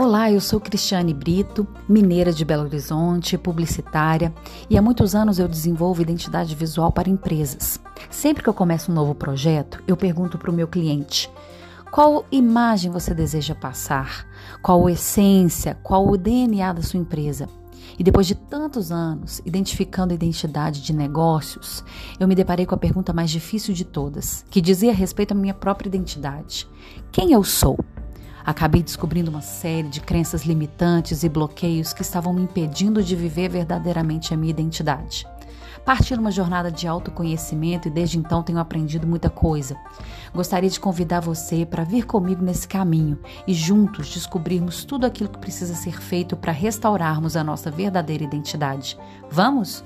Olá, eu sou Cristiane Brito, mineira de Belo Horizonte, publicitária, e há muitos anos eu desenvolvo identidade visual para empresas. Sempre que eu começo um novo projeto, eu pergunto para o meu cliente: qual imagem você deseja passar? Qual a essência? Qual o DNA da sua empresa? E depois de tantos anos identificando a identidade de negócios, eu me deparei com a pergunta mais difícil de todas, que dizia respeito à minha própria identidade: quem eu sou? Acabei descobrindo uma série de crenças limitantes e bloqueios que estavam me impedindo de viver verdadeiramente a minha identidade. Parti numa jornada de autoconhecimento e desde então tenho aprendido muita coisa. Gostaria de convidar você para vir comigo nesse caminho e juntos descobrirmos tudo aquilo que precisa ser feito para restaurarmos a nossa verdadeira identidade. Vamos?